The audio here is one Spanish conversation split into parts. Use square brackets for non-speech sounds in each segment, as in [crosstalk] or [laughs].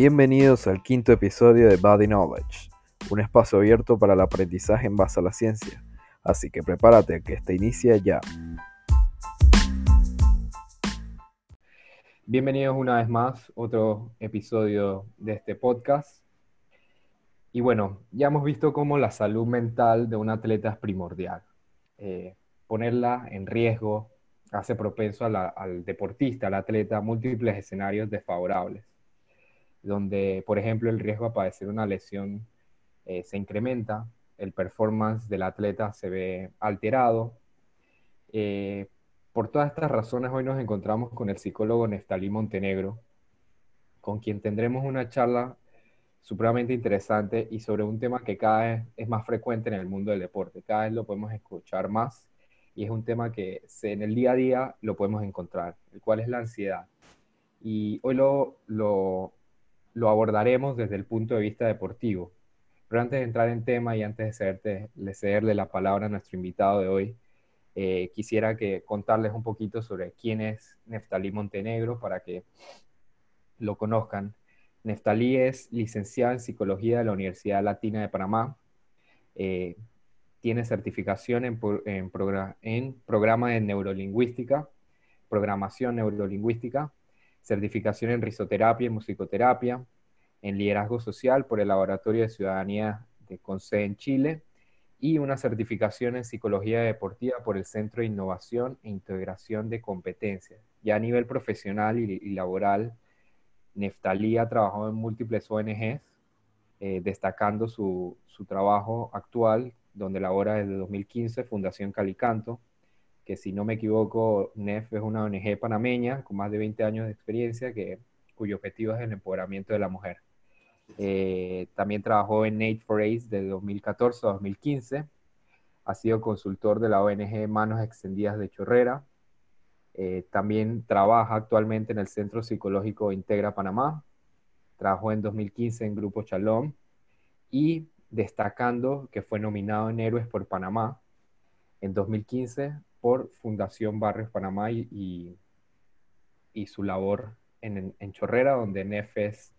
Bienvenidos al quinto episodio de Body Knowledge, un espacio abierto para el aprendizaje en base a la ciencia. Así que prepárate que este inicie ya. Bienvenidos una vez más, otro episodio de este podcast. Y bueno, ya hemos visto cómo la salud mental de un atleta es primordial. Eh, ponerla en riesgo hace propenso al deportista, al atleta, múltiples escenarios desfavorables, donde, por ejemplo, el riesgo de padecer una lesión eh, se incrementa, el performance del atleta se ve alterado. Eh, por todas estas razones, hoy nos encontramos con el psicólogo Neftalí Montenegro, con quien tendremos una charla supremamente interesante y sobre un tema que cada vez es más frecuente en el mundo del deporte. Cada vez lo podemos escuchar más y es un tema que en el día a día lo podemos encontrar, el cual es la ansiedad. Y hoy lo, lo abordaremos desde el punto de vista deportivo. Pero antes de entrar en tema y antes de cederte, de cederle la palabra a nuestro invitado de hoy, eh, quisiera que contarles un poquito sobre quién es Neftalí Montenegro para que lo conozcan. Neftalí es licenciada en Psicología de la Universidad Latina de Panamá. Eh, tiene certificación en, en, programa de neurolingüística, programación neurolingüística, certificación en risoterapia y musicoterapia, en liderazgo social por el Laboratorio de Ciudadanía de CONCE en Chile y una certificación en psicología deportiva por el Centro de Innovación e Integración de Competencias. Ya a nivel profesional y, laboral, Neftalí ha trabajado en múltiples ONGs, eh, destacando su, su trabajo actual donde labora desde 2015 Fundación Calicanto, que si no me equivoco, NEF es una ONG panameña con más de 20 años de experiencia que, cuyo objetivo es el empoderamiento de la mujer. Eh, también trabajó en Nate for Ace de 2014 a 2015. Ha sido consultor de la ONG Manos Extendidas de Chorrera. Eh, también trabaja actualmente en el Centro Psicológico Integra Panamá. Trabajó en 2015 en Grupo Shalom y destacando que fue nominado en Héroes por Panamá en 2015 por Fundación Barrios Panamá y, y, su labor en, en, Chorrera, donde NEF es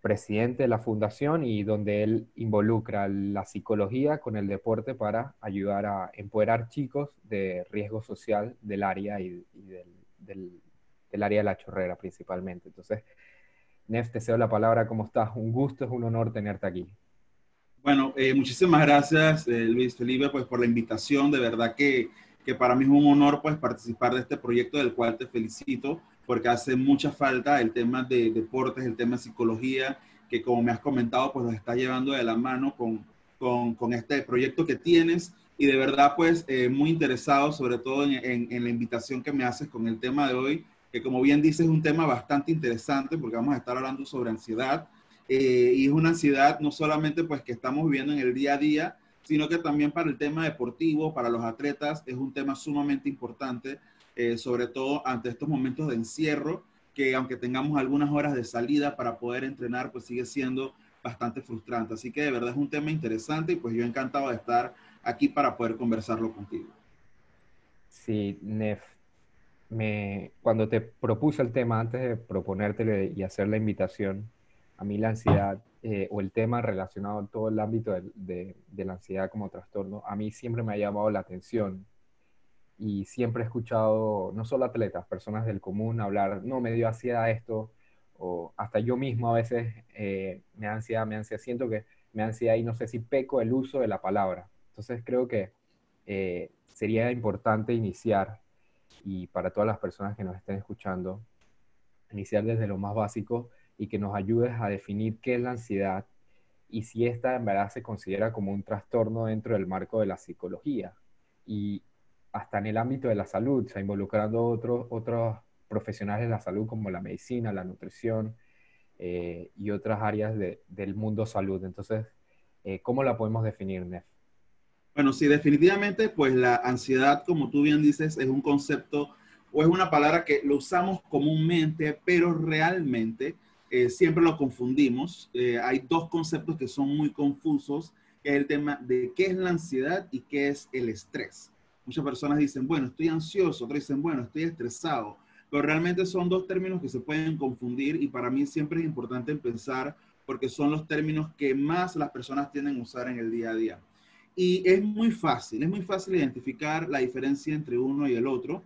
presidente de la fundación y donde él involucra la psicología con el deporte para ayudar a empoderar chicos de riesgo social del área y, del, del, área de la Chorrera principalmente. Entonces, Nef, te cedo la palabra, ¿cómo estás? Un gusto, es un honor tenerte aquí. Bueno, eh, muchísimas gracias, eh, Luis Felipe, pues por la invitación. De verdad que, que, para mí es un honor pues participar de este proyecto del cual te felicito porque hace mucha falta el tema de deportes, el tema de psicología, que como me has comentado, pues lo estás llevando de la mano con, con, este proyecto que tienes. Y de verdad pues eh, muy interesado sobre todo en, en, en la invitación que me haces con el tema de hoy, que como bien dices es un tema bastante interesante porque vamos a estar hablando sobre ansiedad. Eh, y es una ansiedad no solamente pues que estamos viviendo en el día a día, sino que también para el tema deportivo, para los atletas, es un tema sumamente importante, eh, sobre todo ante estos momentos de encierro, que aunque tengamos algunas horas de salida para poder entrenar, pues sigue siendo bastante frustrante. Así que de verdad es un tema interesante y pues yo encantado de estar aquí para poder conversarlo contigo. Sí, Nef, me, cuando te propuse el tema, antes de proponértelo y hacer la invitación, a mí la ansiedad eh, o el tema relacionado a todo el ámbito de, la ansiedad como trastorno, a mí siempre me ha llamado la atención y siempre he escuchado, no solo atletas, personas del común hablar, no, me dio ansiedad esto, o hasta yo mismo a veces eh, me da ansiedad, me ansiedad, siento que me da ansiedad y no sé si peco el uso de la palabra. Entonces creo que eh, sería importante iniciar, y para todas las personas que nos estén escuchando, iniciar desde lo más básico, y que nos ayudes a definir qué es la ansiedad y si esta en verdad se considera como un trastorno dentro del marco de la psicología y hasta en el ámbito de la salud, o sea, involucrando otros, otros profesionales de la salud como la medicina, la nutrición eh, y otras áreas de, del mundo salud. Entonces, eh, ¿cómo la podemos definir, Nef? Bueno, sí, definitivamente, pues la ansiedad, como tú bien dices, es un concepto o es una palabra que lo usamos comúnmente, pero realmente eh, siempre lo confundimos. Eh, hay dos conceptos que son muy confusos, es el tema de qué es la ansiedad y qué es el estrés. Muchas personas dicen, bueno, estoy ansioso, otros dicen, bueno, estoy estresado, pero realmente son dos términos que se pueden confundir y para mí siempre es importante pensar porque son los términos que más las personas tienden a usar en el día a día. Y es muy fácil, es muy fácil identificar la diferencia entre uno y el otro.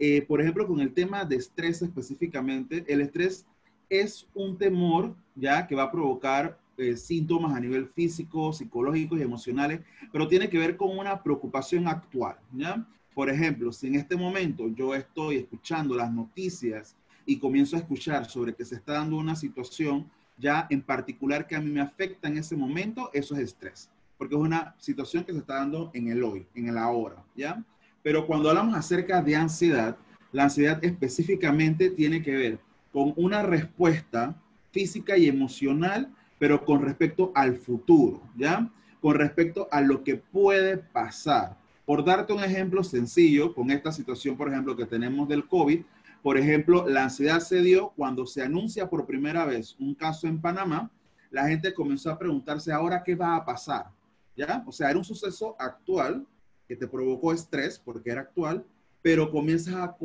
Eh, por ejemplo, con el tema de estrés específicamente, el estrés es un temor ya que va a provocar eh, síntomas a nivel físico, psicológico y emocionales, pero tiene que ver con una preocupación actual, ¿ya? Por ejemplo, si en este momento yo estoy escuchando las noticias y comienzo a escuchar sobre que se está dando una situación ya en particular que a mí me afecta en ese momento, eso es estrés, porque es una situación que se está dando en el hoy, en el ahora, ¿ya? Pero cuando hablamos acerca de ansiedad, la ansiedad específicamente tiene que ver con una respuesta física y emocional, pero con respecto al futuro, ¿ya? Con respecto a lo que puede pasar. Por darte un ejemplo sencillo, con esta situación, por ejemplo, que tenemos del COVID, por ejemplo, la ansiedad se dio cuando se anuncia por primera vez un caso en Panamá, la gente comenzó a preguntarse ahora qué va a pasar, ¿ya? O sea, era un suceso actual que te provocó estrés porque era actual, pero comienzas a,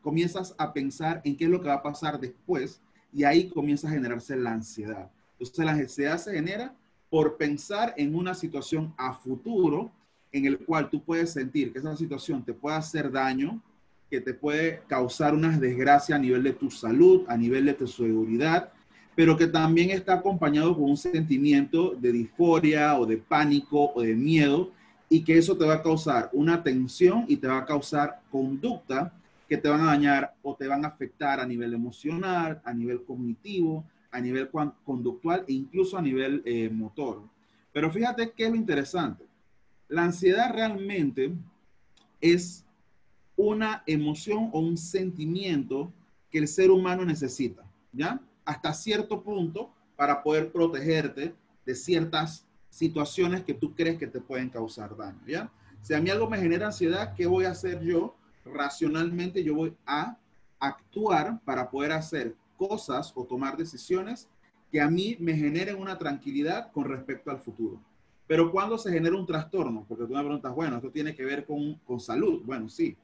comienzas a pensar en qué es lo que va a pasar después y ahí comienza a generarse la ansiedad. Entonces la ansiedad se genera por pensar en una situación a futuro en el cual tú puedes sentir que esa situación te puede hacer daño, que te puede causar una desgracia a nivel de tu salud, a nivel de tu seguridad, pero que también está acompañado con un sentimiento de disforia o de pánico o de miedo y que eso te va a causar una tensión y te va a causar conducta que te van a dañar o te van a afectar a nivel emocional, a nivel cognitivo, a nivel conductual e incluso a nivel eh, motor. Pero fíjate qué es lo interesante. La ansiedad realmente es una emoción o un sentimiento que el ser humano necesita, ¿ya? Hasta cierto punto para poder protegerte de ciertas situaciones que tú crees que te pueden causar daño, ¿ya? Si a mí algo me genera ansiedad, ¿qué voy a hacer yo? Racionalmente yo voy a actuar para poder hacer cosas o tomar decisiones que a mí me generen una tranquilidad con respecto al futuro. Pero cuando se genera un trastorno, porque tú me preguntas, bueno, esto tiene que ver con, con salud. Bueno, sí,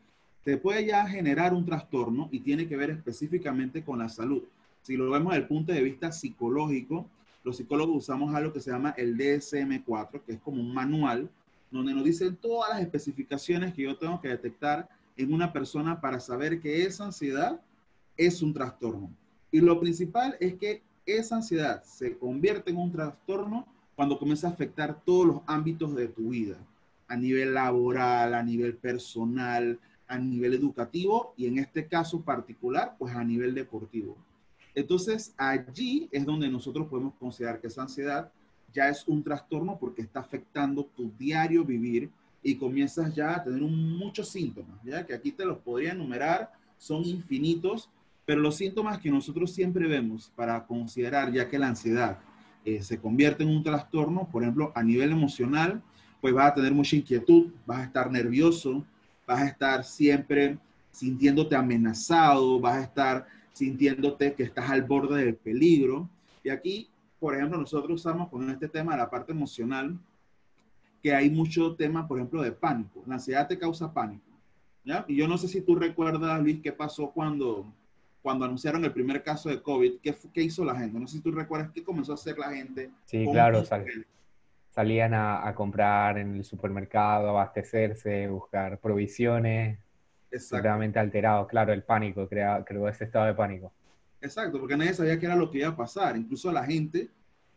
te puede ya generar un trastorno y tiene que ver específicamente con la salud. Si lo vemos desde el punto de vista psicológico, los psicólogos usamos algo que se llama el DSM-4, que es como un manual donde nos dicen todas las especificaciones que yo tengo que detectar en una persona para saber que esa ansiedad es un trastorno. Y lo principal es que esa ansiedad se convierte en un trastorno cuando comienza a afectar todos los ámbitos de tu vida, a nivel laboral, a nivel personal, a nivel educativo y en este caso particular, pues a nivel deportivo. Entonces, allí es donde nosotros podemos considerar que esa ansiedad ya es un trastorno porque está afectando tu diario vivir y comienzas ya a tener muchos síntomas, ya que aquí te los podría enumerar, son infinitos, pero los síntomas que nosotros siempre vemos para considerar ya que la ansiedad eh, se convierte en un trastorno, por ejemplo, a nivel emocional, pues vas a tener mucha inquietud, vas a estar nervioso, vas a estar siempre sintiéndote amenazado, vas a estar sintiéndote que estás al borde del peligro. Y aquí, por ejemplo, nosotros usamos con este tema la parte emocional, que hay mucho tema, por ejemplo, de pánico. La ansiedad te causa pánico. ¿ya? Y yo no sé si tú recuerdas, Luis, qué pasó cuando, cuando anunciaron el primer caso de COVID. ¿Qué, qué hizo la gente? No sé si tú recuerdas qué comenzó a hacer la gente. Sí, claro, salían a, a, comprar en el supermercado, abastecerse, buscar provisiones, Exactamente alterado, claro, el pánico, crea, creó ese estado de pánico. Exacto, porque nadie sabía qué era lo que iba a pasar. Incluso la gente,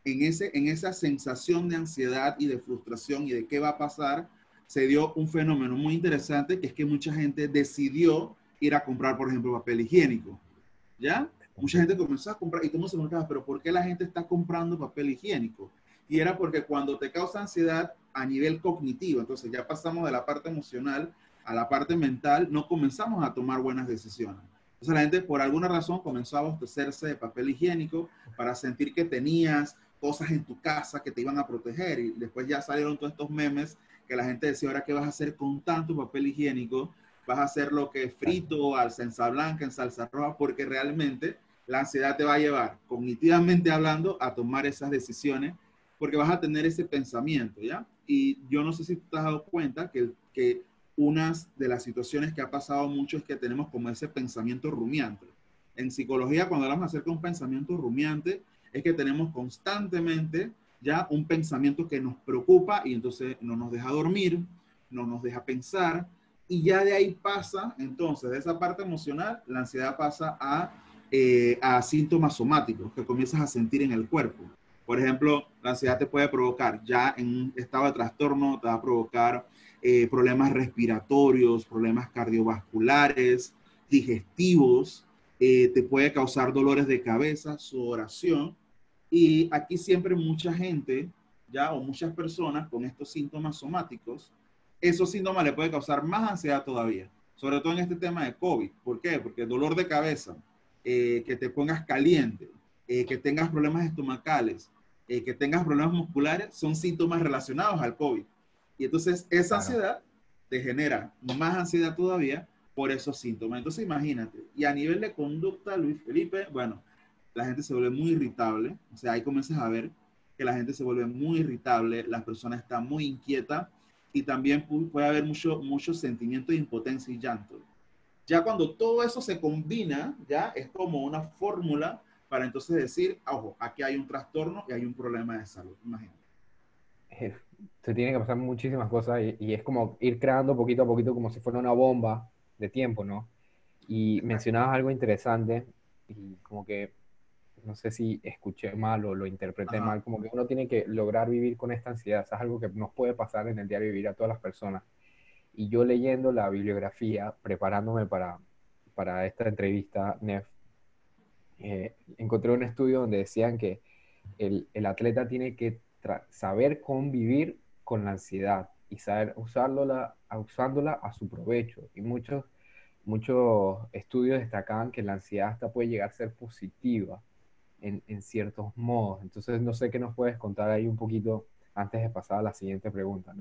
en, ese, en esa sensación de ansiedad y de frustración y de qué va a pasar, se dio un fenómeno muy interesante, que es que mucha gente decidió ir a comprar, por ejemplo, papel higiénico. ¿Ya? Mucha gente comenzó a comprar y todo se preguntaba, pero ¿por qué la gente está comprando papel higiénico? Y era porque cuando te causa ansiedad a nivel cognitivo, entonces ya pasamos de la parte emocional a la parte mental, no comenzamos a tomar buenas decisiones. Entonces la gente por alguna razón comenzó a abastecerse de papel higiénico para sentir que tenías cosas en tu casa que te iban a proteger y después ya salieron todos estos memes que la gente decía, ahora qué vas a hacer con tanto papel higiénico, vas a hacer lo que es frito, al salsa blanca, en salsa roja, porque realmente la ansiedad te va a llevar, cognitivamente hablando, a tomar esas decisiones, porque vas a tener ese pensamiento, ¿ya? Y yo no sé si tú te has dado cuenta que, que unas de las situaciones que ha pasado mucho es que tenemos como ese pensamiento rumiante. En psicología, cuando hablamos acerca de un pensamiento rumiante, es que tenemos constantemente ya un pensamiento que nos preocupa y entonces no nos deja dormir, no nos deja pensar y ya de ahí pasa, entonces, de esa parte emocional, la ansiedad pasa a, eh, a síntomas somáticos que comienzas a sentir en el cuerpo. Por ejemplo, la ansiedad te puede provocar, ya en un estado de trastorno, te va a provocar eh, problemas respiratorios, problemas cardiovasculares, digestivos, eh, te puede causar dolores de cabeza, sudoración. Y aquí siempre mucha gente, ya, o muchas personas con estos síntomas somáticos, esos síntomas le puede causar más ansiedad todavía, sobre todo en este tema de COVID. ¿Por qué? Porque dolor de cabeza, eh, que te pongas caliente, que tengas problemas estomacales, eh, que tengas problemas musculares son síntomas relacionados al COVID. Y entonces esa ansiedad te genera más ansiedad todavía por esos síntomas. Entonces imagínate, y a nivel de conducta, Luis Felipe, bueno, la gente se vuelve muy irritable, o sea, ahí comienzas a ver que la gente se vuelve muy irritable, la persona está muy inquieta y también puede haber mucho, mucho sentimiento de impotencia y llanto. Ya cuando todo eso se combina, ya es como una fórmula para entonces decir, ojo, aquí hay un trastorno y hay un problema de salud, imagínate. Se tiene que pasar muchísimas cosas y, es como ir creando poquito a poquito como si fuera una bomba de tiempo, ¿no? Y mencionabas algo interesante y como que, no sé si escuché mal o lo interpreté mal, como que uno tiene que lograr vivir con esta ansiedad, es algo que nos puede pasar en el diario vivir a todas las personas. Y yo leyendo la bibliografía, preparándome para, para esta entrevista, Nef, eh, encontré un estudio donde decían que el, el atleta tiene que saber convivir con la ansiedad y saber usarla, usándola a su provecho. Y muchos, muchos estudios destacaban que la ansiedad hasta puede llegar a ser positiva en, en ciertos modos. Entonces, no sé qué nos puedes contar ahí un poquito antes de pasar a la siguiente pregunta.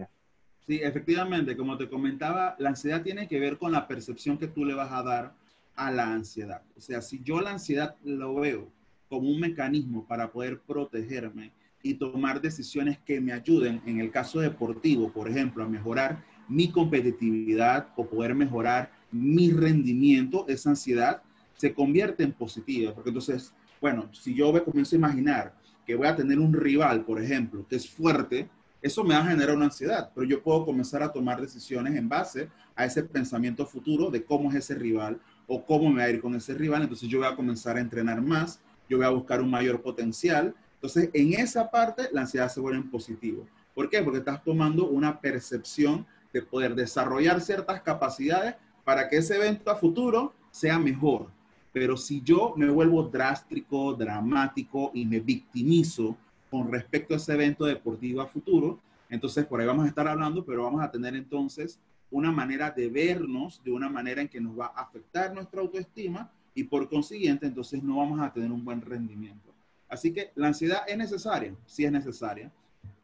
Sí, efectivamente, como te comentaba, la ansiedad tiene que ver con la percepción que tú le vas a dar a la ansiedad. O sea, si yo la ansiedad lo veo como un mecanismo para poder protegerme y tomar decisiones que me ayuden, en el caso deportivo, por ejemplo, a mejorar mi competitividad o poder mejorar mi rendimiento, esa ansiedad se convierte en positiva. Porque entonces, bueno, si yo comienzo a imaginar que voy a tener un rival, por ejemplo, que es fuerte, eso me va a generar una ansiedad, pero yo puedo comenzar a tomar decisiones en base a ese pensamiento futuro de cómo es ese rival o cómo me va a ir con ese rival. Entonces yo voy a comenzar a entrenar más, yo voy a buscar un mayor potencial. Entonces en esa parte la ansiedad se vuelve en positivo. ¿Por qué? Porque estás tomando una percepción de poder desarrollar ciertas capacidades para que ese evento a futuro sea mejor. Pero si yo me vuelvo drástico, dramático y me victimizo con respecto a ese evento deportivo a futuro, entonces por ahí vamos a estar hablando, pero vamos a tener entonces una manera de vernos de una manera en que nos va a afectar nuestra autoestima y por consiguiente entonces no vamos a tener un buen rendimiento. Así que la ansiedad es necesaria, sí es necesaria,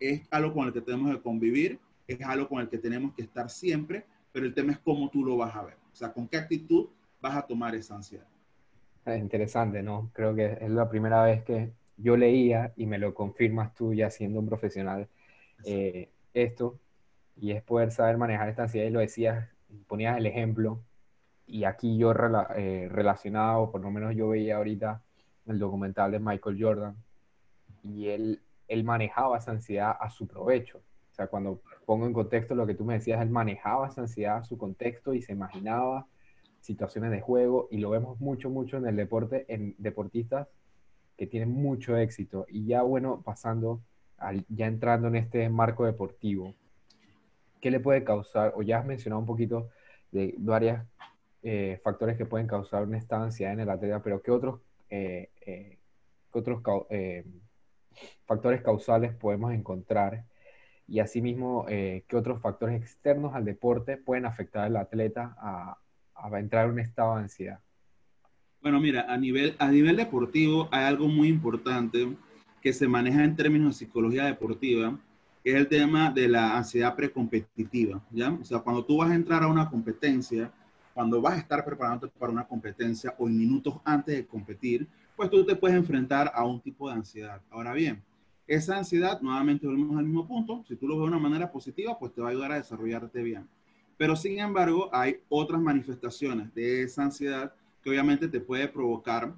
es algo con el que tenemos que convivir, es algo con el que tenemos que estar siempre, pero el tema es cómo tú lo vas a ver, o sea, con qué actitud vas a tomar esa ansiedad. Es interesante, ¿no? Creo que es la primera vez que yo leía y me lo confirmas tú ya siendo un profesional eh, esto. Y es poder saber manejar esta ansiedad y lo decías, ponías el ejemplo. Y aquí yo eh, relacionado, por lo menos yo veía ahorita el documental de Michael Jordan y él, él manejaba esa ansiedad a su provecho. O sea, cuando pongo en contexto lo que tú me decías, él manejaba esa ansiedad a su contexto y se imaginaba situaciones de juego y lo vemos mucho, mucho en el deporte, en deportistas que tienen mucho éxito. Y ya bueno, pasando, ya entrando en este marco deportivo, ¿qué le puede causar? O ya has mencionado un poquito de varios eh, factores que pueden causar una estancia en el atleta, pero ¿qué otros, eh, eh, otros factores causales podemos encontrar? Y asimismo, ¿qué otros factores externos al deporte pueden afectar al atleta a, a entrar en un estado de ansiedad? Bueno, mira, a nivel, a nivel deportivo hay algo muy importante que se maneja en términos de psicología deportiva, que es el tema de la ansiedad precompetitiva, ¿ya? O sea, cuando tú vas a entrar a una competencia, cuando vas a estar preparándote para una competencia o en minutos antes de competir, pues tú te puedes enfrentar a un tipo de ansiedad. Ahora bien, esa ansiedad, nuevamente volvemos al mismo punto, si tú lo ves de una manera positiva, pues te va a ayudar a desarrollarte bien. Pero sin embargo, hay otras manifestaciones de esa ansiedad que obviamente te puede provocar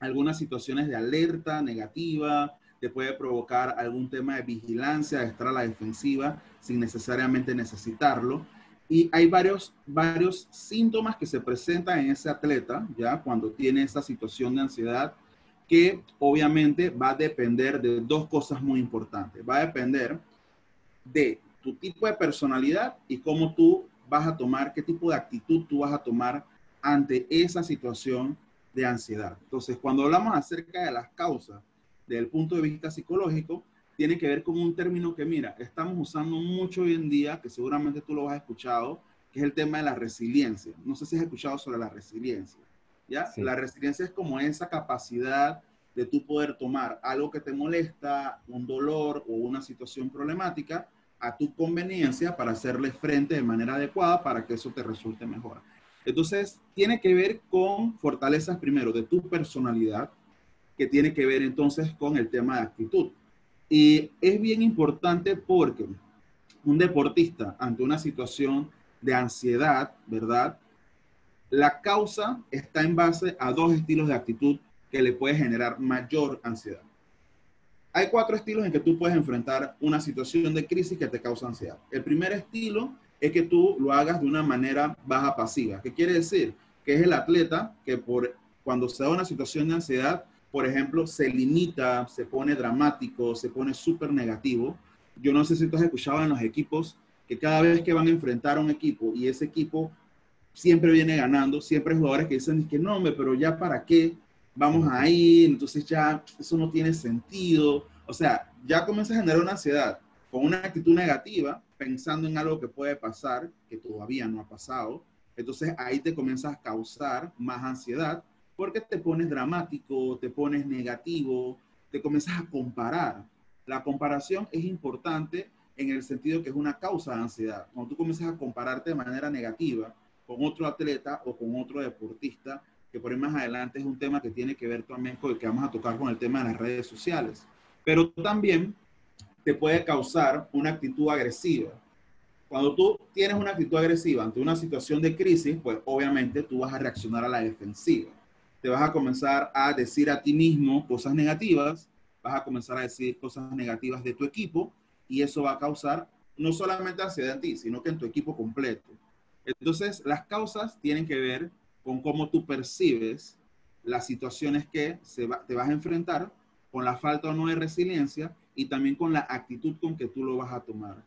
algunas situaciones de alerta negativa, te puede provocar algún tema de vigilancia, de estar a la defensiva sin necesariamente necesitarlo. Y hay varios, varios síntomas que se presentan en ese atleta, ya cuando tiene esa situación de ansiedad, que obviamente va a depender de dos cosas muy importantes. Va a depender de tu tipo de personalidad y cómo tú vas a tomar, qué tipo de actitud tú vas a tomar ante esa situación de ansiedad. Entonces, cuando hablamos acerca de las causas desde el punto de vista psicológico, tiene que ver con un término que, mira, estamos usando mucho hoy en día, que seguramente tú lo has escuchado, que es el tema de la resiliencia. No sé si has escuchado sobre la resiliencia. ¿ya? La resiliencia es como esa capacidad de tú poder tomar algo que te molesta, un dolor o una situación problemática, a tu conveniencia para hacerle frente de manera adecuada para que eso te resulte mejor. Entonces, tiene que ver con fortalezas primero de tu personalidad, que tiene que ver entonces con el tema de actitud. Y es bien importante porque un deportista ante una situación de ansiedad, ¿verdad? La causa está en base a dos estilos de actitud que le puede generar mayor ansiedad. Hay cuatro estilos en que tú puedes enfrentar una situación de crisis que te causa ansiedad. El primer estilo es que tú lo hagas de una manera baja pasiva. ¿Qué quiere decir? Que es el atleta que por cuando se da una situación de ansiedad, por ejemplo, se limita, se pone dramático, se pone súper negativo. Yo no sé si tú has escuchado en los equipos que cada vez que van a enfrentar a un equipo y ese equipo siempre viene ganando, siempre hay jugadores que dicen que no, pero ya para qué vamos a ir, entonces ya eso no tiene sentido. O sea, ya comienza a generar una ansiedad con una actitud negativa, pensando en algo que puede pasar, que todavía no ha pasado. Entonces ahí te comienzas a causar más ansiedad porque te pones dramático, te pones negativo, te comienzas a comparar. La comparación es importante en el sentido que es una causa de ansiedad. Cuando tú comienzas a compararte de manera negativa con otro atleta o con otro deportista, que por ahí más adelante es un tema que tiene que ver también con el que vamos a tocar con el tema de las redes sociales. Pero también te puede causar una actitud agresiva. Cuando tú tienes una actitud agresiva ante una situación de crisis, pues obviamente tú vas a reaccionar a la defensiva te vas a comenzar a decir a ti mismo cosas negativas, vas a comenzar a decir cosas negativas de tu equipo y eso va a causar no solamente ansiedad ti, sino que en tu equipo completo. Entonces, las causas tienen que ver con cómo tú percibes las situaciones que se te vas a enfrentar, con la falta o no de resiliencia y también con la actitud con que tú lo vas a tomar.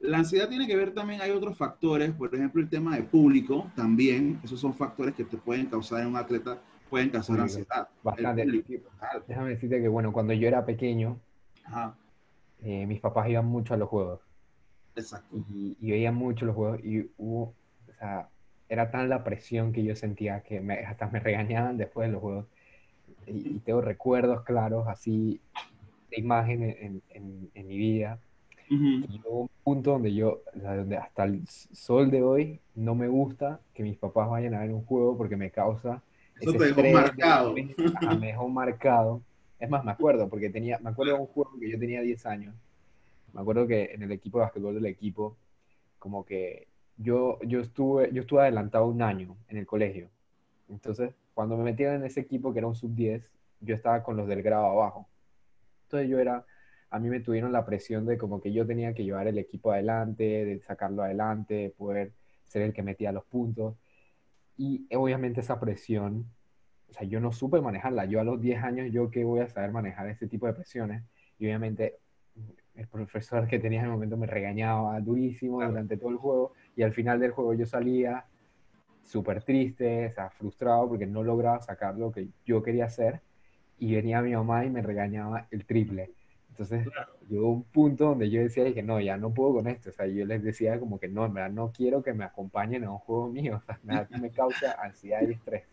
La ansiedad tiene que ver también, hay otros factores, por ejemplo, el tema de público también, esos son factores que te pueden causar en un atleta, pueden causar ansiedad. Bastante. Déjame decirte que, bueno, cuando yo era pequeño, eh, mis papás iban mucho a los juegos. Exacto. Y, y veían mucho los juegos y hubo, o sea, era tan la presión que yo sentía que me, hasta me regañaban después de los juegos. Y, tengo recuerdos claros así de imagen en, en, en mi vida y hubo un punto donde yo, donde hasta el sol de hoy, no me gusta que mis papás vayan a ver un juego porque me causa. Eso te dejó marcado. me dejó marcado. Es más, me acuerdo, porque tenía, me acuerdo de un juego que yo tenía 10 años. Me acuerdo que en el equipo de básquetbol del equipo, como que yo, yo, estuve, yo estuve adelantado un año en el colegio. Entonces, cuando me metieron en ese equipo, que era un sub-10, yo estaba con los del grado abajo. Entonces yo era a mí me tuvieron la presión de como que yo tenía que llevar el equipo adelante, de sacarlo adelante, poder ser el que metía los puntos. Y obviamente esa presión, o sea, yo no supe manejarla. Yo a los 10 años, yo que voy a saber manejar ese tipo de presiones. Y obviamente el profesor que tenía en el momento me regañaba durísimo durante todo el juego. Y al final del juego yo salía súper triste, o sea, frustrado porque no lograba sacar lo que yo quería hacer. Y venía mi mamá y me regañaba el triple. Entonces llegó un punto donde yo decía, que no, ya no puedo con esto. O sea, yo les decía como que no, en verdad no quiero que me acompañen a un juego mío. [laughs] O sea, me, me causa ansiedad y estrés.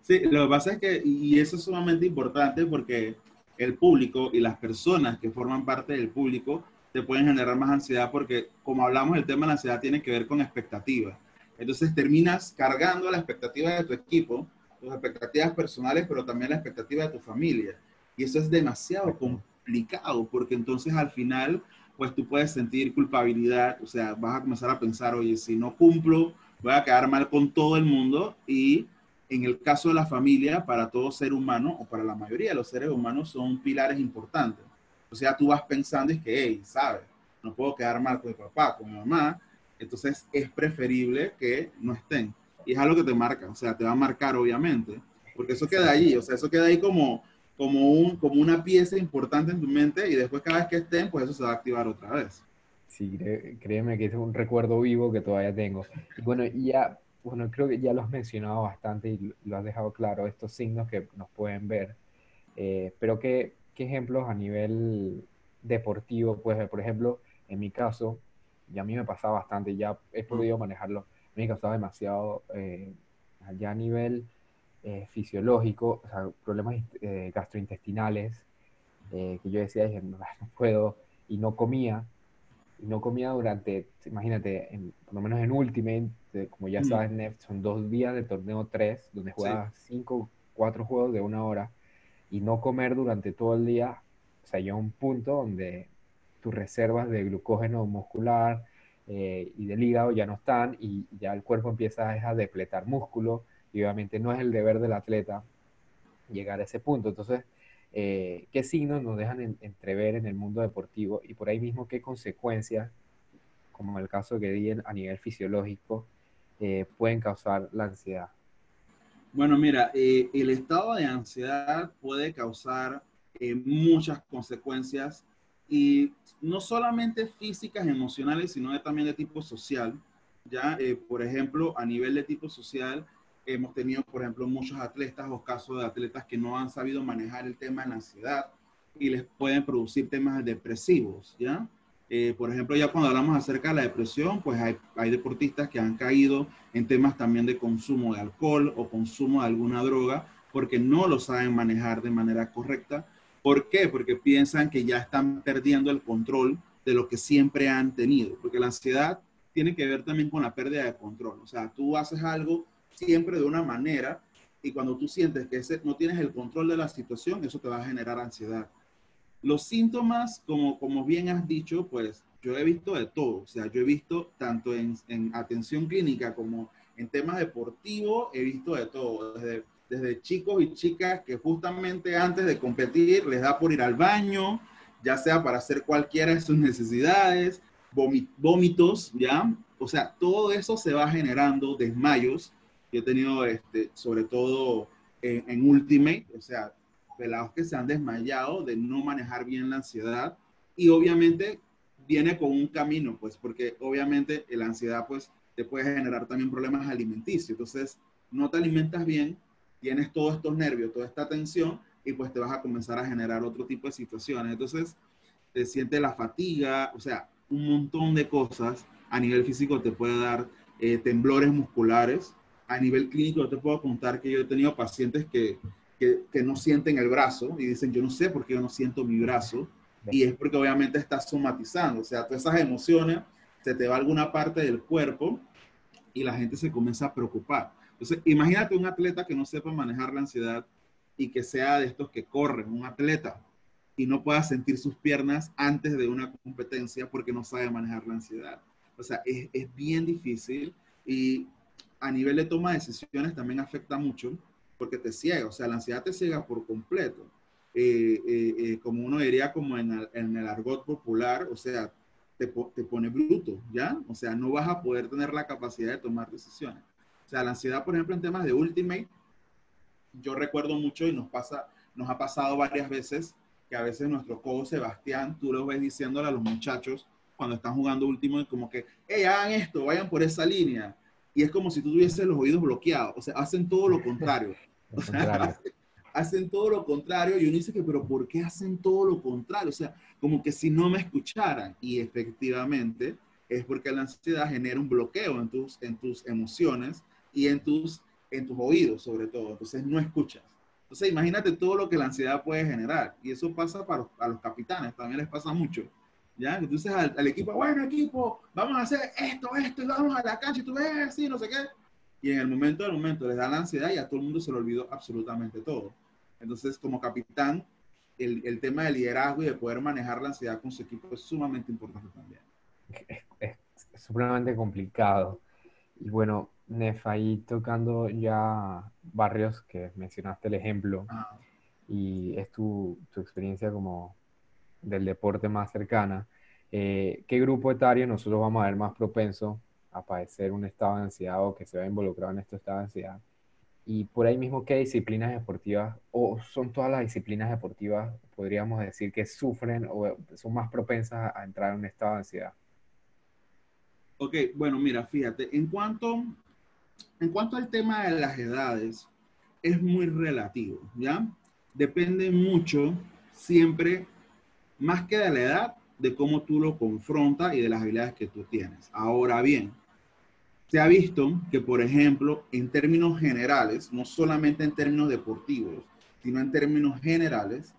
Sí, lo que pasa es que, y eso es sumamente importante porque el público y las personas que forman parte del público te pueden generar más ansiedad porque, como hablamos, el tema de la ansiedad tiene que ver con expectativas. Entonces terminas cargando la expectativa de tu equipo, tus expectativas personales, pero también la expectativa de tu familia. Y eso es demasiado complicado porque entonces al final pues tú puedes sentir culpabilidad, o sea, vas a comenzar a pensar, oye, si no cumplo, voy a quedar mal con todo el mundo y en el caso de la familia, para todo ser humano o para la mayoría de los seres humanos son pilares importantes. O sea, tú vas pensando y que, hey, ¿sabes? No puedo quedar mal con mi papá, con mi mamá. Entonces es preferible que no estén. Y es algo que te marca, o sea, te va a marcar obviamente, porque eso queda ahí, o sea, eso queda ahí como, como, un, como una pieza importante en tu mente y después cada vez que estén, pues eso se va a activar otra vez. Sí, créeme que es un recuerdo vivo que todavía tengo. Y bueno, ya, bueno, creo que ya lo has mencionado bastante y lo has dejado claro, estos signos que nos pueden ver. Eh, pero ¿qué, ¿qué, ejemplos a nivel deportivo puedes ver? Por ejemplo, en mi caso, y a mí me pasaba bastante, ya he podido manejarlo, me causaba demasiado, eh, ya a nivel eh, fisiológico, o sea, problemas eh, gastrointestinales, que yo decía, dije, no, puedo, y no comía, y no comía durante, imagínate, por lo menos en Ultimate, como ya sabes, Neft, son dos días de torneo 3, donde juegas cinco, cuatro juegos de una hora, y no comer durante todo el día, o sea, llega un punto donde tus reservas de glucógeno muscular eh, y del hígado ya no están y ya el cuerpo empieza a depletar músculo y obviamente no es el deber del atleta llegar a ese punto. Entonces, eh, ¿qué signos nos dejan entrever en el mundo deportivo y por ahí mismo qué consecuencias, como el caso que di a nivel fisiológico, eh, pueden causar la ansiedad? Bueno, mira, el estado de ansiedad puede causar muchas consecuencias y no solamente físicas, emocionales, sino también de tipo social. Ya, eh, por ejemplo, a nivel de tipo social, hemos tenido, por ejemplo, muchos atletas o casos de atletas que no han sabido manejar el tema de la ansiedad y les pueden producir temas depresivos, ¿ya? Eh, por ejemplo, ya cuando hablamos acerca de la depresión, pues hay, hay, deportistas que han caído en temas también de consumo de alcohol o consumo de alguna droga porque no lo saben manejar de manera correcta ¿Por qué? Porque piensan que ya están perdiendo el control de lo que siempre han tenido, porque la ansiedad tiene que ver también con la pérdida de control. O sea, tú haces algo siempre de una manera y cuando tú sientes que ese, no tienes el control de la situación, eso te va a generar ansiedad. Los síntomas, como, como bien has dicho, pues yo he visto de todo. O sea, yo he visto tanto en, en atención clínica como en temas deportivos, he visto de todo. Desde desde chicos y chicas que justamente antes de competir les da por ir al baño, ya sea para hacer cualquiera de sus necesidades, vómitos, ¿ya? O sea, todo eso se va generando desmayos. Yo he tenido, este, sobre todo en, Ultimate, o sea, pelados que se han desmayado de no manejar bien la ansiedad y obviamente viene con un camino, pues, porque obviamente la ansiedad, pues, te puede generar también problemas alimenticios. Entonces, no te alimentas bien, tienes todos estos nervios, toda esta tensión y pues te vas a comenzar a generar otro tipo de situaciones. Entonces, te sientes la fatiga, o sea, un montón de cosas a nivel físico te puede dar eh, temblores musculares. A nivel clínico te puedo contar que yo he tenido pacientes que, que, que, no sienten el brazo y dicen, yo no sé por qué yo no siento mi brazo. Y es porque obviamente estás somatizando, o sea, todas esas emociones, se te va alguna parte del cuerpo y la gente se comienza a preocupar. Entonces, imagínate un atleta que no sepa manejar la ansiedad y que sea de estos que corren, un atleta, y no pueda sentir sus piernas antes de una competencia porque no sabe manejar la ansiedad. O sea, es, es bien difícil y a nivel de toma de decisiones también afecta mucho porque te ciega, o sea, la ansiedad te ciega por completo. Eh, eh, eh, como uno diría como en el, en el argot popular, o sea, te, te pone bruto, ¿ya? O sea, no vas a poder tener la capacidad de tomar decisiones. O sea, la ansiedad, por ejemplo, en temas de Ultimate, yo recuerdo mucho y nos pasa, nos ha pasado varias veces que a veces nuestro codo Sebastián, tú lo ves diciéndole a los muchachos cuando están jugando Ultimate, como que, hey, hagan esto, vayan por esa línea. Y es como si tú tuvieses los oídos bloqueados. O sea, hacen todo lo contrario. [laughs] O sea, hacen todo lo contrario y uno dice que, pero ¿por qué hacen todo lo contrario? O sea, como que si no me escucharan. Y efectivamente es porque la ansiedad genera un bloqueo en tus, en tus emociones y en tus, en tus oídos sobre todo. Entonces no escuchas. Entonces imagínate todo lo que la ansiedad puede generar. Y eso pasa para a los capitanes, también les pasa mucho. ¿Ya? Entonces al, al, equipo, bueno equipo, vamos a hacer esto, esto, y vamos a la cancha y tú ves así, no sé qué. Y en el momento del momento les da la ansiedad y a todo el mundo se le olvidó absolutamente todo. Entonces como capitán, el, el, tema del liderazgo y de poder manejar la ansiedad con su equipo es sumamente importante también. Es, es, sumamente complicado. Y bueno, Nef, ahí tocando ya barrios que mencionaste el ejemplo, ah. y es tu, tu, experiencia como del deporte más cercana, eh, ¿qué grupo etario nosotros vamos a ver más propenso a padecer un estado de ansiedad o que se vea involucrado en este estado de ansiedad? Y por ahí mismo, ¿qué disciplinas deportivas o son todas las disciplinas deportivas, podríamos decir, que sufren o son más propensas a entrar en un estado de ansiedad? Ok, bueno, mira, fíjate, en cuanto, en cuanto al tema de las edades, es muy relativo, ¿ya? Depende mucho, siempre, más que de la edad, de cómo tú lo confrontas y de las habilidades que tú tienes. Ahora bien, se ha visto que, por ejemplo, en términos generales, no solamente en términos deportivos, sino en términos generales,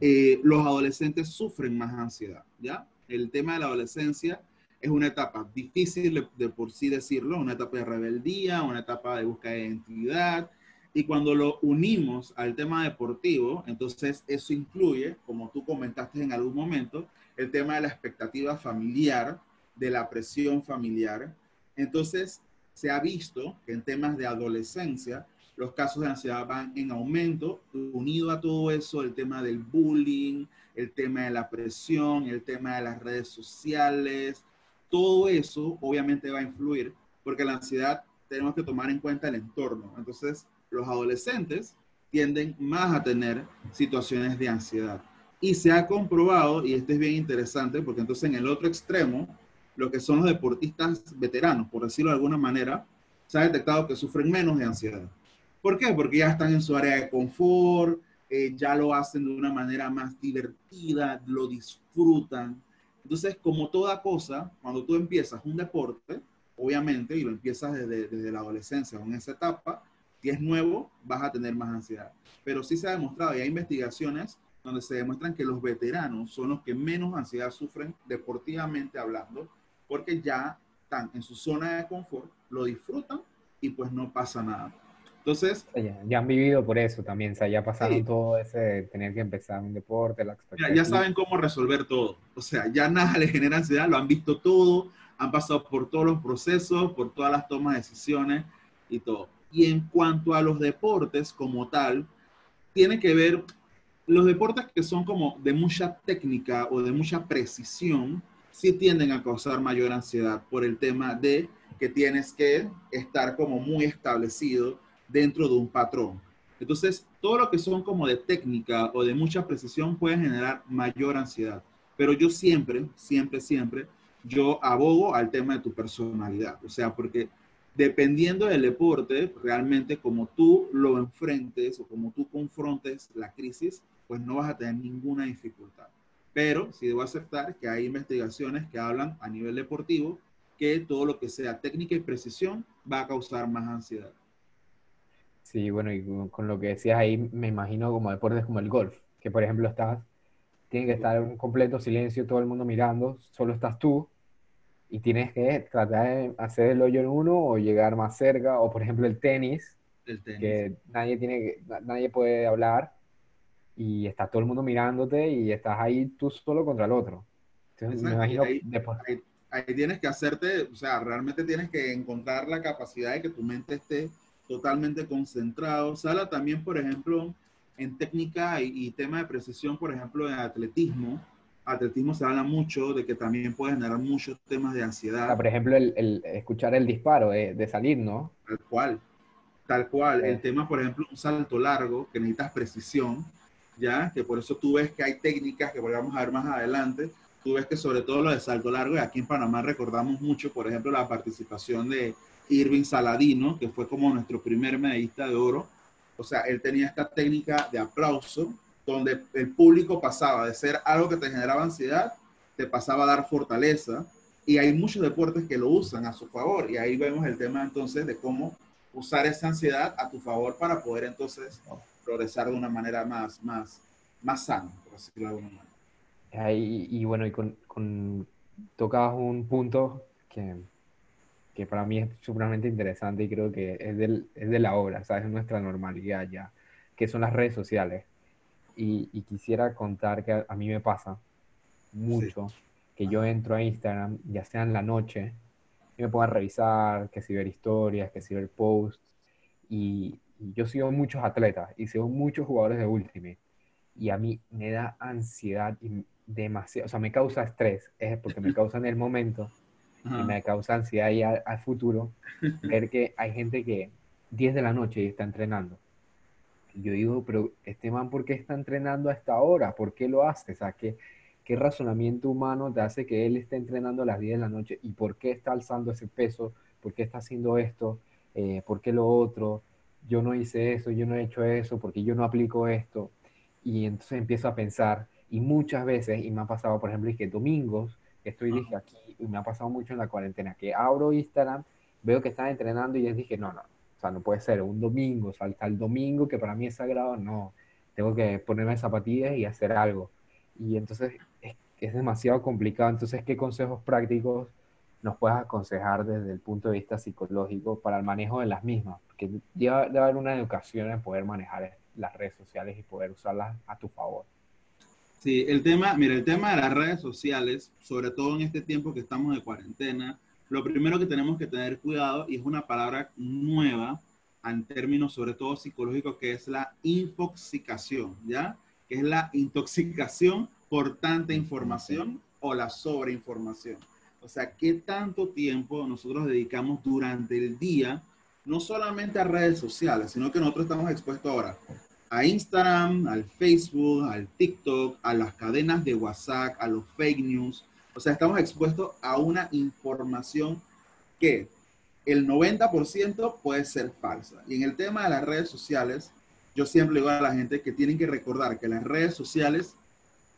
eh, los adolescentes sufren más ansiedad, ¿ya? El tema de la adolescencia es una etapa difícil de, por sí decirlo, una etapa de rebeldía, una etapa de búsqueda de identidad, y cuando lo unimos al tema deportivo, entonces eso incluye, como tú comentaste en algún momento, el tema de la expectativa familiar, de la presión familiar, entonces, se ha visto que en temas de adolescencia, los casos de ansiedad van en aumento, unido a todo eso, el tema del bullying, el tema de la presión, el tema de las redes sociales, todo eso obviamente va a influir, porque la ansiedad tenemos que tomar en cuenta el entorno. Entonces, los adolescentes tienden más a tener situaciones de ansiedad. Y se ha comprobado, y esto es bien interesante, porque entonces en el otro extremo, lo que son los deportistas veteranos, por decirlo de alguna manera, se ha detectado que sufren menos de ansiedad. ¿Por qué? Porque ya están en su área de confort, eh, ya lo hacen de una manera más divertida, lo disfrutan. Entonces, como toda cosa, cuando tú empiezas un deporte, obviamente, y lo empiezas desde, desde la adolescencia o en esa etapa, si es nuevo, vas a tener más ansiedad. Pero sí se ha demostrado, y hay investigaciones donde se demuestran que los veteranos son los que menos ansiedad sufren deportivamente hablando, porque ya están en su zona de confort, lo disfrutan y pues no pasa nada. Entonces... Ya, han vivido por eso también, o sea, ya pasaron todo ese tener que empezar un deporte, la ya, ya saben cómo resolver todo, o sea, ya nada les genera ansiedad, lo han visto todo, han pasado por todos los procesos, por todas las tomas de decisiones y todo. Y en cuanto a los deportes como tal, tiene que ver, los deportes que son como de mucha técnica o de mucha precisión, sí tienden a causar mayor ansiedad por el tema de que tienes que estar como muy establecido dentro de un patrón. Entonces, todo lo que son como de técnica o de mucha precisión puede generar mayor ansiedad. Pero yo siempre, siempre, siempre, yo abogo al tema de tu personalidad. O sea, porque dependiendo del deporte, realmente como tú lo enfrentes o como tú confrontes la crisis, pues no vas a tener ninguna dificultad. Pero sí debo aceptar que hay investigaciones que hablan a nivel deportivo que todo lo que sea técnica y precisión va a causar más ansiedad. Sí, bueno, y con lo que decías ahí, me imagino como deportes como el golf, que por ejemplo estás, tiene que estar en un completo silencio, todo el mundo mirando, solo estás tú, y tienes que tratar de hacer el hoyo en uno o llegar más cerca, o por ejemplo el tenis, el tenis. que nadie, tiene, nadie puede hablar, y está todo el mundo mirándote y estás ahí tú solo contra el otro. Entonces, me imagino ahí, ahí, tienes que hacerte, o sea, realmente tienes que encontrar la capacidad de que tu mente esté totalmente concentrado. Sala también, por ejemplo, en técnica y, tema de precisión, por ejemplo, en atletismo. Atletismo se habla mucho de que también puede generar muchos temas de ansiedad. por ejemplo, el, el, escuchar el disparo de, de, salir, ¿no? Tal cual, tal cual. El tema, por ejemplo, un salto largo, que necesitas precisión ¿ya? Que por eso tú ves que hay técnicas que vamos a ver más adelante. Tú ves que sobre todo lo de salto largo, y aquí en Panamá recordamos mucho, por ejemplo, la participación de Irving Saladino, que fue como nuestro primer medallista de oro. O sea, él tenía esta técnica de aplauso, donde el público pasaba de ser algo que te generaba ansiedad, te pasaba a dar fortaleza. Y hay muchos deportes que lo usan a su favor. Y ahí vemos el tema entonces de cómo usar esa ansiedad a tu favor para poder entonces progresar de una manera más, más, más sana, por decirlo de alguna manera. y bueno, y con, tocas un punto que, que para mí es sumamente interesante y creo que es, del, es de la obra, ¿sabes? Es nuestra normalidad ya, que son las redes sociales. Y, quisiera contar que a, mí me pasa mucho que yo entro a Instagram, ya sea en la noche, y me pongo a revisar, que si ver historias, que si ver posts, y, yo sigo muchos atletas y sigo muchos jugadores de Ultimate, y a mí me da ansiedad y demasiado, o sea, me causa estrés, es porque me causa en el momento y me causa ansiedad y al, futuro ver que hay gente que 10 de la noche está entrenando. Yo digo, pero este man, ¿por qué está entrenando a esta hora? ¿Por qué lo hace? O sea, ¿qué, qué razonamiento humano te hace que él esté entrenando a las 10 de la noche? ¿Y por qué está alzando ese peso? ¿Por qué está haciendo esto? Eh, ¿Por qué lo otro? Yo no hice eso, yo no he hecho eso, porque yo no aplico esto. Y entonces empiezo a pensar, y muchas veces, y me ha pasado, por ejemplo, es que domingos, estoy dije aquí, y me ha pasado mucho en la cuarentena, que abro Instagram, veo que están entrenando y les dije, no, no, sea, no puede ser un domingo, salta el domingo que para mí es sagrado, no, tengo que ponerme zapatillas y hacer algo. Y entonces es, es demasiado complicado. Entonces, ¿qué consejos prácticos nos puedes aconsejar desde el punto de vista psicológico para el manejo de las mismas? Porque debe, debe haber una educación en poder manejar las redes sociales y poder usarlas a tu favor. Sí, el tema, mira, el tema de las redes sociales, sobre todo en este tiempo que estamos de cuarentena, lo primero que tenemos que tener cuidado, y es una palabra nueva en términos sobre todo psicológicos, que es la infoxicación, ¿ya? Que es la intoxicación por tanta información o la sobreinformación. O sea, ¿qué tanto tiempo nosotros dedicamos durante el día, no solamente a redes sociales, sino que nosotros estamos expuestos ahora a Instagram, al Facebook, al TikTok, a las cadenas de WhatsApp, a los fake news. O sea, estamos expuestos a una información que el 90% puede ser falsa. Y en el tema de las redes sociales, yo siempre digo a la gente que tienen que recordar que las redes sociales,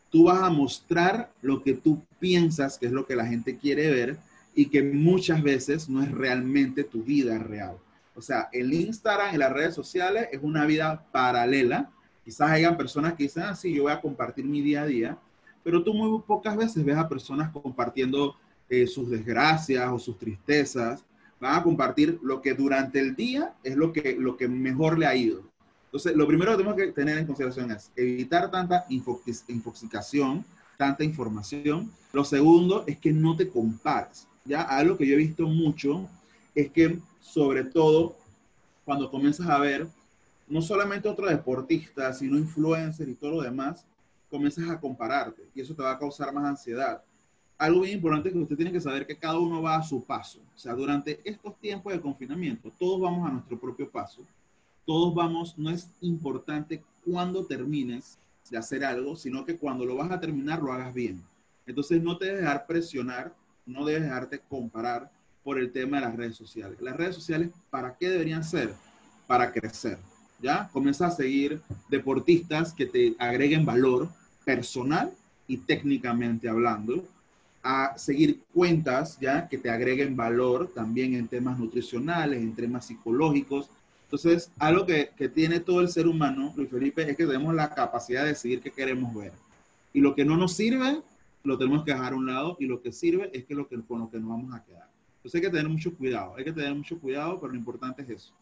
tú vas a mostrar lo que tú piensas que es lo que la gente quiere ver y que muchas veces no es realmente tu vida real. O sea, el Instagram y las redes sociales es una vida paralela. Quizás hayan personas que dicen, ah, sí, yo voy a compartir mi día a día, pero tú muy pocas veces ves a personas compartiendo eh, sus desgracias o sus tristezas. Van a compartir lo que durante el día es lo que, lo que mejor le ha ido. Entonces, lo primero que tenemos que tener en consideración es evitar tanta infoxicación, tanta información. Lo segundo es que no te compares. Ya algo que yo he visto mucho es que sobre todo cuando comienzas a ver no solamente otros deportistas, sino influencers y todo lo demás, comienzas a compararte y eso te va a causar más ansiedad. Algo bien importante que usted tiene que saber que cada uno va a su paso. O sea, durante estos tiempos de confinamiento, todos vamos a nuestro propio paso. Todos vamos, no es importante cuándo termines de hacer algo, sino que cuando lo vas a terminar lo hagas bien. Entonces no te debes dejar presionar, no debes dejarte comparar, por el tema de las redes sociales. Las redes sociales, ¿para qué deberían ser? Para crecer, ¿ya? Comienza a seguir deportistas que te agreguen valor personal y técnicamente hablando, a seguir cuentas, ¿ya? Que te agreguen valor también en temas nutricionales, en temas psicológicos. Entonces, algo que, que tiene todo el ser humano, Luis Felipe, es que tenemos la capacidad de decidir qué queremos ver. Y lo que no nos sirve, lo tenemos que dejar a un lado, y lo que sirve es que lo que, con lo que nos vamos a quedar. Entonces hay que tener mucho cuidado, hay que tener mucho cuidado, pero lo importante es eso.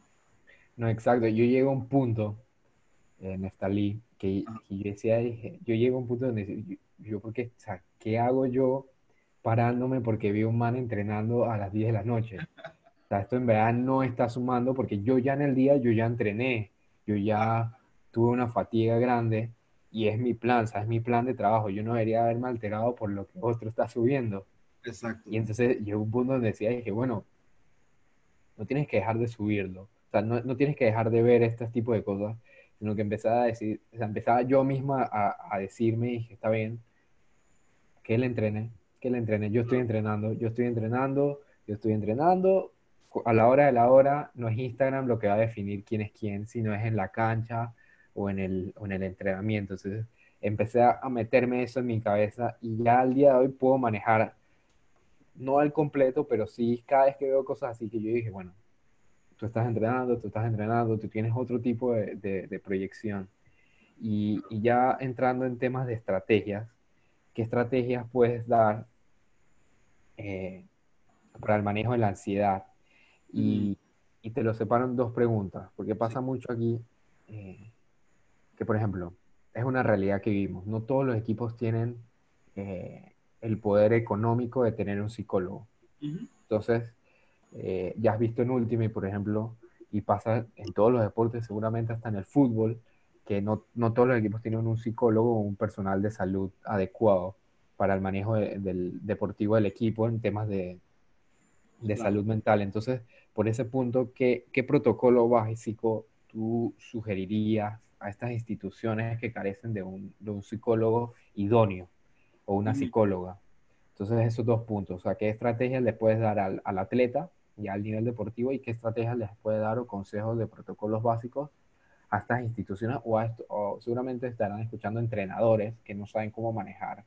No, exacto. Yo llego a un punto, en Nestalí, que, que, yo decía, yo llego a un punto donde yo, yo porque, o sea, ¿qué hago yo parándome porque vi un man entrenando a las 10 de la noche? O sea, esto en verdad no está sumando porque yo ya en el día, yo ya entrené, yo ya tuve una fatiga grande y es mi plan, o sea, es mi plan de trabajo. Yo no debería haberme alterado por lo que otro está subiendo. Exacto. Y entonces llegó un punto donde decía, dije, bueno, no tienes que dejar de subirlo. Sea, no, no tienes que dejar de ver este tipo de cosas, sino que empezaba a decir, o sea, empezaba yo misma a, a decirme, dije, está bien, que él entrene, que él entrene. Yo estoy entrenando, yo estoy entrenando, yo estoy entrenando. A la hora de la hora, no es Instagram lo que va a definir quién es quién, sino es en la cancha o en el, o en el entrenamiento. Entonces, empecé a meterme eso en mi cabeza y ya al día de hoy puedo manejar no al completo, pero sí cada vez que veo cosas así que yo dije, bueno, tú estás entrenando, tú estás entrenando, tú tienes otro tipo de, proyección. Y, ya entrando en temas de estrategias, ¿qué estrategias puedes dar eh, para el manejo de la ansiedad? Y, y, te lo separo en dos preguntas, porque pasa mucho aquí eh, que, por ejemplo, es una realidad que vivimos. No todos los equipos tienen eh, el poder económico de tener un psicólogo. Entonces, eh, ya has visto en Ultimate, por ejemplo, y pasa en todos los deportes, seguramente hasta en el fútbol, que no, no todos los equipos tienen un psicólogo o un personal de salud adecuado para el manejo del deportivo del equipo en temas de, de salud mental. Entonces, por ese punto, ¿qué, qué protocolo básico tú sugerirías a estas instituciones que carecen de un, de un psicólogo idóneo o una psicóloga? Entonces, esos dos puntos, o sea, ¿qué estrategias le puedes dar al, al atleta ya al nivel deportivo y qué estrategias les puede dar o consejos de protocolos básicos a estas instituciones o, a esto, o seguramente estarán escuchando entrenadores que no saben cómo manejar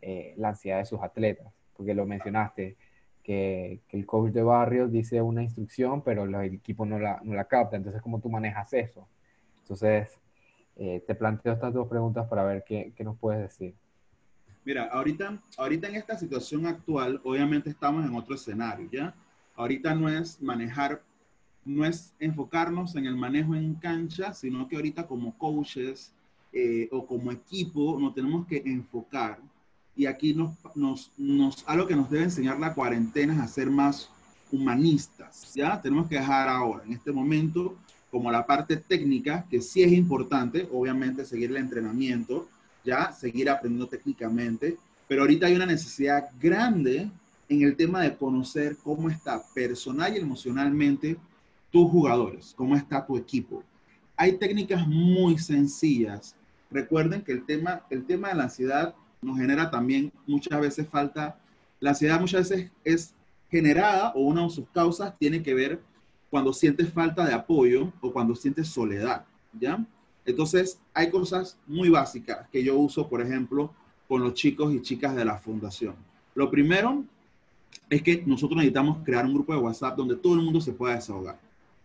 eh, la ansiedad de sus atletas, porque lo mencionaste, que, el coach de barrio dice una instrucción, pero el equipo no la, no la capta, entonces ¿cómo tú manejas eso? Entonces, eh, te planteo estas dos preguntas para ver qué, qué, nos puedes decir. Mira, ahorita, ahorita en esta situación actual, obviamente estamos en otro escenario, ¿ya? Ahorita no es manejar, no es enfocarnos en el manejo en cancha, sino que ahorita como coaches eh, o como equipo nos tenemos que enfocar. Y aquí nos, nos, nos, algo que nos debe enseñar la cuarentena es a ser más humanistas, ¿ya? Tenemos que dejar ahora, en este momento, como la parte técnica, que sí es importante, obviamente seguir el entrenamiento, ya, seguir aprendiendo técnicamente, pero ahorita hay una necesidad grande en el tema de conocer cómo está personal y emocionalmente tus jugadores, cómo está tu equipo. Hay técnicas muy sencillas. Recuerden que el tema, el tema de la ansiedad nos genera también muchas veces falta. La ansiedad muchas veces es generada o una de sus causas tiene que ver cuando sientes falta de apoyo o cuando sientes soledad, ¿ya? Entonces, hay cosas muy básicas que yo uso, por ejemplo, con los chicos y chicas de la fundación. Lo primero es que nosotros necesitamos crear un grupo de WhatsApp donde todo el mundo se pueda desahogar,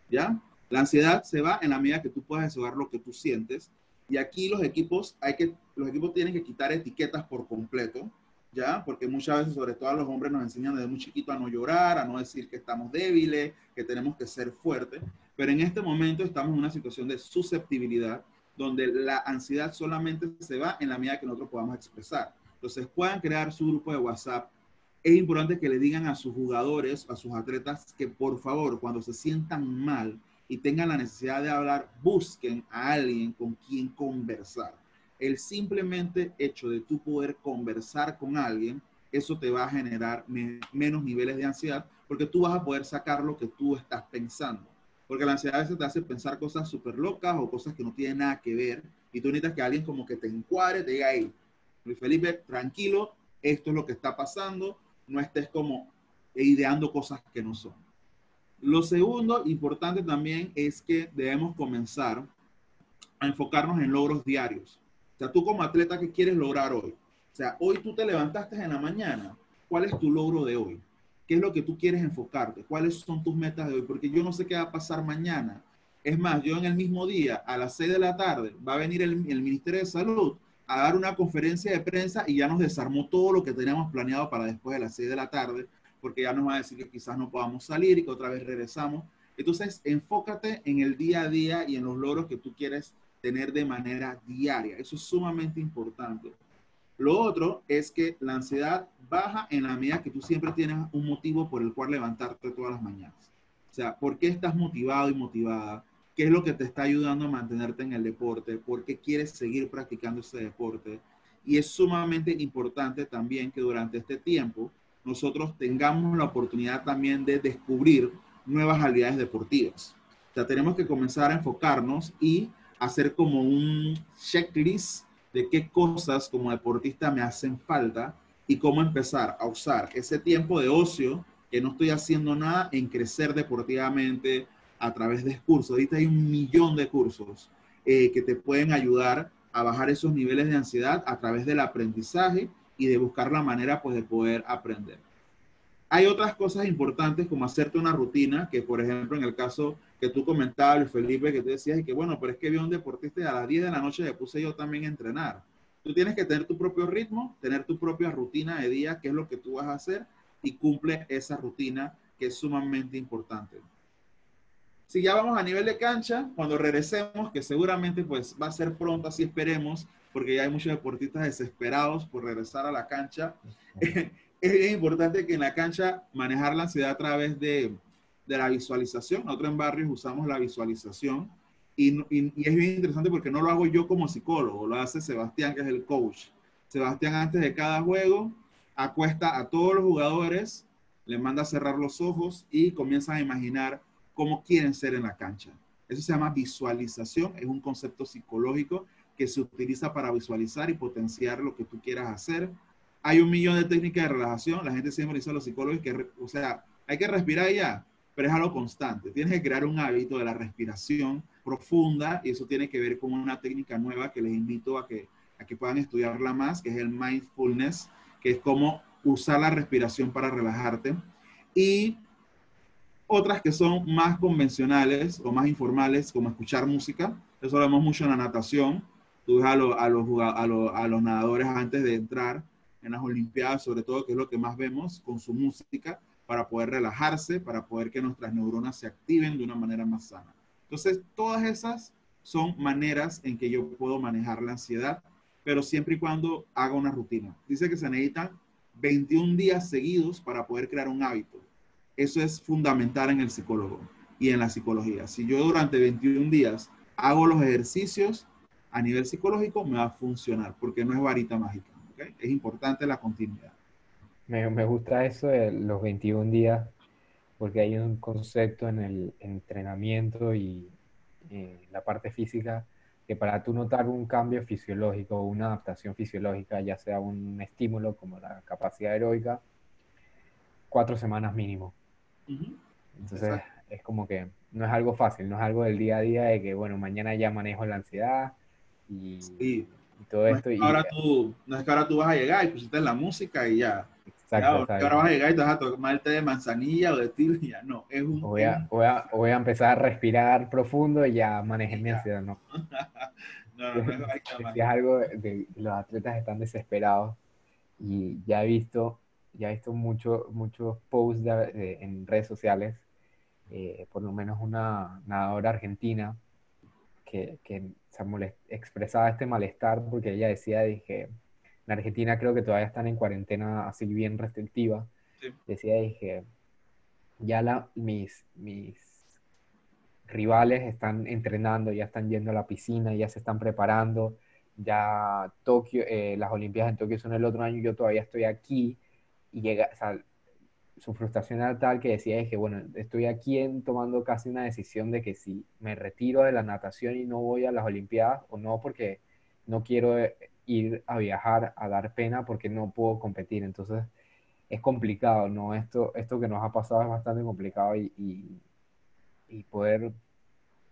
¿ya? La ansiedad se va en la medida que tú puedas desahogar lo que tú sientes. Y aquí los equipos, hay que, los equipos tienen que quitar etiquetas por completo, ¿ya? Porque muchas veces, sobre todo a los hombres, nos enseñan desde muy chiquito a no llorar, a no decir que estamos débiles, que tenemos que ser fuertes. Pero en este momento estamos en una situación de susceptibilidad donde la ansiedad solamente se va en la medida que nosotros podamos expresar. Entonces, puedan crear su grupo de WhatsApp, es importante que le digan a sus jugadores, a sus atletas, que por favor, cuando se sientan mal y tengan la necesidad de hablar, busquen a alguien con quien conversar. El simplemente hecho de tú poder conversar con alguien, eso te va a generar menos niveles de ansiedad, porque tú vas a poder sacar lo que tú estás pensando. Porque la ansiedad a veces te hace pensar cosas súper locas o cosas que no tienen nada que ver, y tú necesitas que alguien como que te encuadre, te diga, hey, Luis Felipe, tranquilo, esto es lo que está pasando, no estés como ideando cosas que no son. Lo segundo importante también es que debemos comenzar a enfocarnos en logros diarios. O sea, tú como atleta, ¿qué quieres lograr hoy? O sea, hoy tú te levantaste en la mañana. ¿Cuál es tu logro de hoy? ¿Qué es lo que tú quieres enfocarte? ¿Cuáles son tus metas de hoy? Porque yo no sé qué va a pasar mañana. Es más, yo en el mismo día, a las 6 de la tarde, va a venir el, el Ministerio de Salud a dar una conferencia de prensa y ya nos desarmó todo lo que teníamos planeado para después de las 6 de la tarde, porque ya nos va a decir que quizás no podamos salir y que otra vez regresamos. Entonces, enfócate en el día a día y en los logros que tú quieres tener de manera diaria. Eso es sumamente importante. Lo otro es que la ansiedad baja en la medida que tú siempre tienes un motivo por el cual levantarte todas las mañanas. O sea, ¿por qué estás motivado y motivada? Qué es lo que te está ayudando a mantenerte en el deporte, por qué quieres seguir practicando ese deporte. Y es sumamente importante también que durante este tiempo nosotros tengamos la oportunidad también de descubrir nuevas habilidades deportivas. O sea, tenemos que comenzar a enfocarnos y hacer como un checklist de qué cosas como deportista me hacen falta y cómo empezar a usar ese tiempo de ocio que no estoy haciendo nada en crecer deportivamente, a través de cursos. Ahorita hay un millón de cursos eh, que te pueden ayudar a bajar esos niveles de ansiedad a través del aprendizaje y de buscar la manera pues de poder aprender. Hay otras cosas importantes como hacerte una rutina, que por ejemplo en el caso que tú comentabas, Felipe, que tú decías, que bueno, pero es que vi a un deportista a las 10 de la noche le puse yo también a entrenar. Tú tienes que tener tu propio ritmo, tener tu propia rutina de día, qué es lo que tú vas a hacer, y cumple esa rutina que es sumamente importante. Si ya vamos a nivel de cancha, cuando regresemos, que seguramente pues va a ser pronto, así esperemos, porque ya hay muchos deportistas desesperados por regresar a la cancha. [laughs] es importante que en la cancha manejar la ansiedad a través de, de la visualización. Nosotros en Barrios usamos la visualización y, y, y, es bien interesante porque no lo hago yo como psicólogo, lo hace Sebastián, que es el coach. Sebastián antes de cada juego acuesta a todos los jugadores, le manda a cerrar los ojos y comienza a imaginar cómo quieren ser en la cancha. Eso se llama visualización, es un concepto psicológico que se utiliza para visualizar y potenciar lo que tú quieras hacer. Hay un millón de técnicas de relajación, la gente siempre dice a los psicólogos que, o sea, hay que respirar ya, pero es algo constante. Tienes que crear un hábito de la respiración profunda y eso tiene que ver con una técnica nueva que les invito a que, a que puedan estudiarla más, que es el mindfulness, que es como usar la respiración para relajarte. Y otras que son más convencionales o más informales, como escuchar música. Eso lo vemos mucho en la natación. Tú ves a, los, a, los, a los nadadores antes de entrar en las Olimpiadas, sobre todo, que es lo que más vemos, con su música, para poder relajarse, para poder que nuestras neuronas se activen de una manera más sana. Entonces, todas esas son maneras en que yo puedo manejar la ansiedad, pero siempre y cuando haga una rutina. Dice que se necesitan 21 días seguidos para poder crear un hábito. Eso es fundamental en el psicólogo y en la psicología. Si yo durante 21 días hago los ejercicios a nivel psicológico, me va a funcionar, porque no es varita mágica. Es importante la continuidad. Me, gusta eso de los 21 días, porque hay un concepto en el entrenamiento y la parte física que para tú notar un cambio fisiológico una adaptación fisiológica, ya sea un estímulo como la capacidad heroica, cuatro semanas mínimo. Entonces es como que no es algo fácil, no es algo del día a día de que, bueno, mañana ya manejo la ansiedad y, y todo no esto. Es y, ahora tú, no es que ahora tú vas a llegar y pusiste la música y ya. Exacto, ya, ahora vas a llegar y te vas a tomar el té de manzanilla o de tilo y ya no. Es un, voy, a, voy, a, voy a empezar a respirar profundo y ya manejé mi ansiedad, ¿no? [laughs] no, no, no, es algo de, de, los atletas están desesperados y ya he visto ya he visto muchos muchos posts de, de, en redes sociales eh, por lo menos una nadadora argentina que, que se molest, expresaba este malestar porque ella decía, dije, en Argentina creo que todavía están en cuarentena así bien restrictiva, sí. decía, dije, ya la, mis, mis rivales están entrenando, ya están yendo a la piscina, ya se están preparando, ya Tokio, eh, las Olimpiadas en Tokio son el otro año, yo todavía estoy aquí y llega, o sea, su frustración era tal que decía, es que bueno, estoy aquí en, tomando casi una decisión de que si me retiro de la natación y no voy a las Olimpiadas, o no porque no quiero eh, ir a viajar a dar pena porque no puedo competir. Entonces es complicado, ¿no? Esto, esto que nos ha pasado es bastante complicado y, y, y poder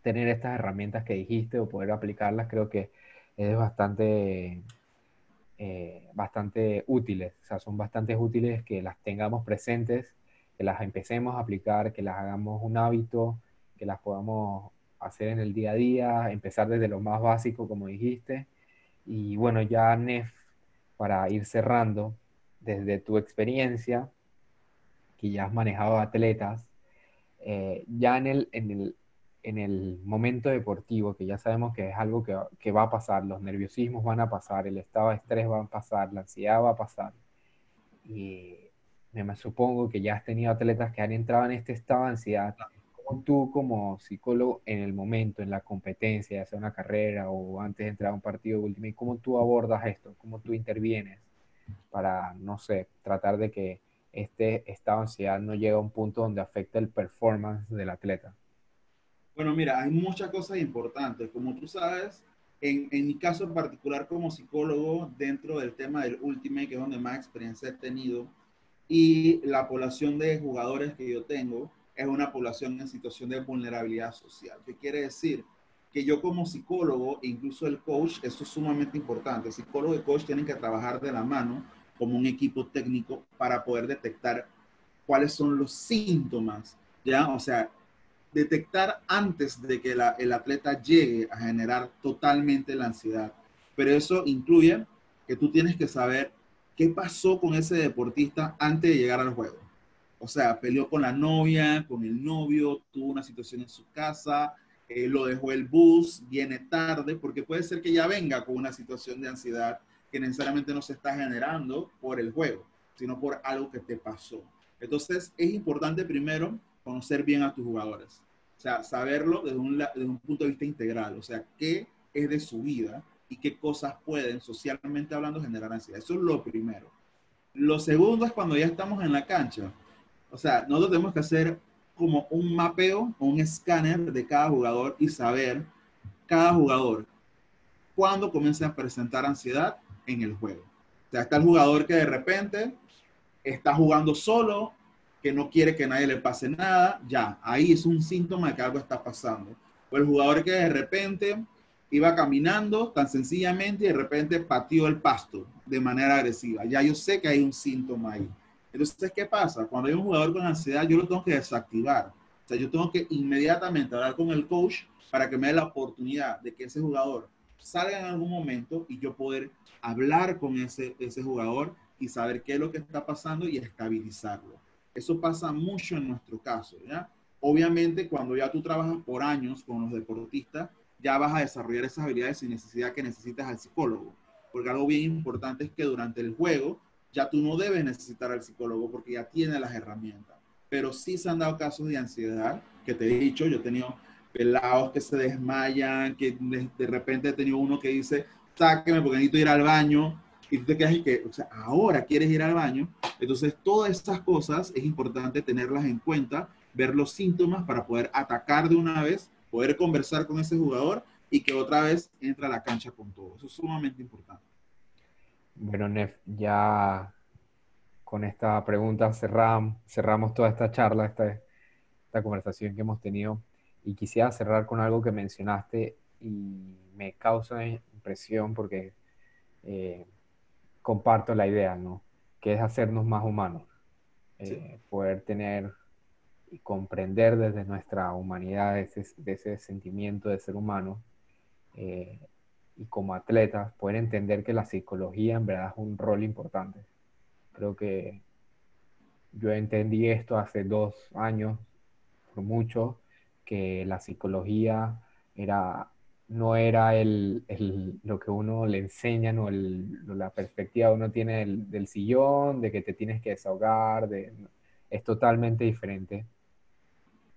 tener estas herramientas que dijiste o poder aplicarlas creo que es bastante eh, bastante útiles, o sea, son bastante útiles que las tengamos presentes, que las empecemos a aplicar, que las hagamos un hábito, que las podamos hacer en el día a día, empezar desde lo más básico, como dijiste. Y bueno, ya Nef, para ir cerrando, desde tu experiencia, que ya has manejado atletas, eh, ya en el, en el, en el momento deportivo, que ya sabemos que es algo que, que, va a pasar, los nerviosismos van a pasar, el estado de estrés va a pasar, la ansiedad va a pasar. Y me supongo que ya has tenido atletas que han entrado en este estado de ansiedad. ¿Cómo tú como psicólogo en el momento, en la competencia, ya sea una carrera o antes de entrar a un partido último, cómo tú abordas esto? ¿Cómo tú intervienes para, no sé, tratar de que este estado de ansiedad no llegue a un punto donde afecte el performance del atleta? Bueno, mira, hay muchas cosas importantes. Como tú sabes, en, en, mi caso en particular como psicólogo, dentro del tema del Ultimate, que es donde más experiencia he tenido, y la población de jugadores que yo tengo, es una población en situación de vulnerabilidad social. ¿Qué quiere decir? Que yo como psicólogo, incluso el coach, eso es sumamente importante. El psicólogo y coach tienen que trabajar de la mano como un equipo técnico para poder detectar cuáles son los síntomas, ¿ya? O sea, detectar antes de que el atleta llegue a generar totalmente la ansiedad. Pero eso incluye que tú tienes que saber qué pasó con ese deportista antes de llegar al juego. O sea, peleó con la novia, con el novio, tuvo una situación en su casa, eh, lo dejó el bus, viene tarde, porque puede ser que ya venga con una situación de ansiedad que necesariamente no se está generando por el juego, sino por algo que te pasó. Entonces, es importante primero conocer bien a tus jugadores. O sea, saberlo desde un, desde un punto de vista integral. O sea, qué es de su vida y qué cosas pueden, socialmente hablando, generar ansiedad. Eso es lo primero. Lo segundo es cuando ya estamos en la cancha. O sea, nosotros tenemos que hacer como un mapeo o un escáner de cada jugador y saber cada jugador cuándo comienza a presentar ansiedad en el juego. O sea, está el jugador que de repente está jugando solo, que no quiere que nadie le pase nada, ya, ahí es un síntoma de que algo está pasando. O el jugador que de repente iba caminando tan sencillamente y de repente pateó el pasto de manera agresiva. Ya yo sé que hay un síntoma ahí. Entonces, ¿qué pasa? Cuando hay un jugador con ansiedad, yo lo tengo que desactivar. O sea, yo tengo que inmediatamente hablar con el coach para que me dé la oportunidad de que ese jugador salga en algún momento y yo poder hablar con ese, ese jugador y saber qué es lo que está pasando y estabilizarlo. Eso pasa mucho en nuestro caso, ¿ya? Obviamente, cuando ya tú trabajas por años con los deportistas, ya vas a desarrollar esas habilidades sin necesidad que necesitas al psicólogo. Porque algo bien importante es que durante el juego ya tú no debes necesitar al psicólogo porque ya tiene las herramientas. Pero sí se han dado casos de ansiedad, que te he dicho, yo he tenido pelados que se desmayan, que de, repente he tenido uno que dice, sáqueme porque necesito ir al baño, y tú te quedas y que, o sea, ahora quieres ir al baño. Entonces, todas estas cosas es importante tenerlas en cuenta, ver los síntomas para poder atacar de una vez poder conversar con ese jugador y que otra vez entre a la cancha con todo. Eso es sumamente importante. Bueno, Nef, ya con esta pregunta cerramos, cerramos toda esta charla, esta, esta conversación que hemos tenido. Y quisiera cerrar con algo que mencionaste y me causa impresión porque eh, comparto la idea, ¿no? Que es hacernos más humanos. Eh, poder tener y comprender desde nuestra humanidad ese, de ese sentimiento de ser humano eh, y como atletas poder entender que la psicología en verdad es un rol importante. Creo que yo entendí esto hace dos años, por mucho, que la psicología era, no era el, el, lo que uno le enseña, no el, la perspectiva uno tiene del, del, sillón, de que te tienes que desahogar, de, es totalmente diferente.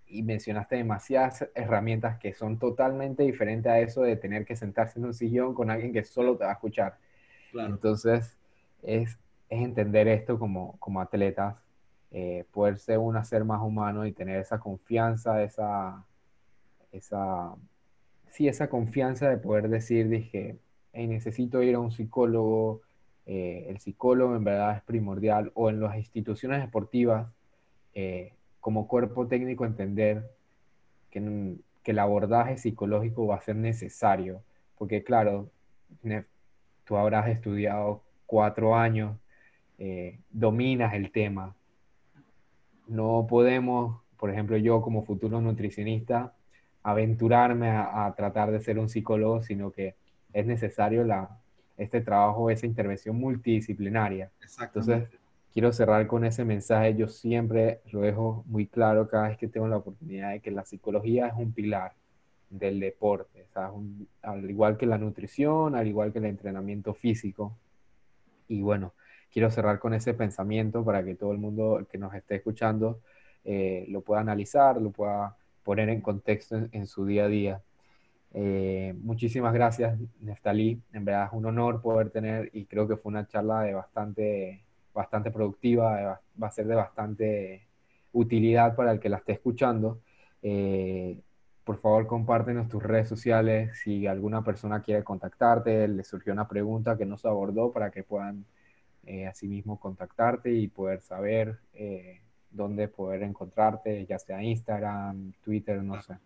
Y mencionaste demasiadas herramientas que son totalmente diferentes a eso de tener que sentarse en un sillón con alguien que solo te va a escuchar. Entonces, es, es, entender esto como, como atletas, eh, poder ser un ser más humano y tener esa confianza, esa, esa, sí, esa confianza de poder decir, dije, necesito ir a un psicólogo, eh, el psicólogo en verdad es primordial, o en las instituciones deportivas, eh, como cuerpo técnico entender que, que, el abordaje psicológico va a ser necesario, porque claro, tú habrás estudiado cuatro años, eh, dominas el tema. No podemos, por ejemplo, yo como futuro nutricionista, aventurarme a, tratar de ser un psicólogo, sino que es necesario la, este trabajo, esa intervención multidisciplinaria. Entonces, quiero cerrar con ese mensaje. Yo siempre lo dejo muy claro cada vez que tengo la oportunidad de que la psicología es un pilar del deporte, al igual que la nutrición, al igual que el entrenamiento físico. Y bueno, quiero cerrar con ese pensamiento para que todo el mundo que nos esté escuchando eh, lo pueda analizar, lo pueda poner en contexto en, su día a día. Eh, muchísimas gracias, Neftalí. En verdad es un honor poder tener y creo que fue una charla de bastante bastante productiva, va a ser de bastante utilidad para el que la esté escuchando. Eh, por favor, compártenos tus redes sociales si alguna persona quiere contactarte, le surgió una pregunta que no se abordó para que puedan eh, asimismo contactarte y poder saber eh, dónde poder encontrarte, ya sea Instagram, Twitter, no sé.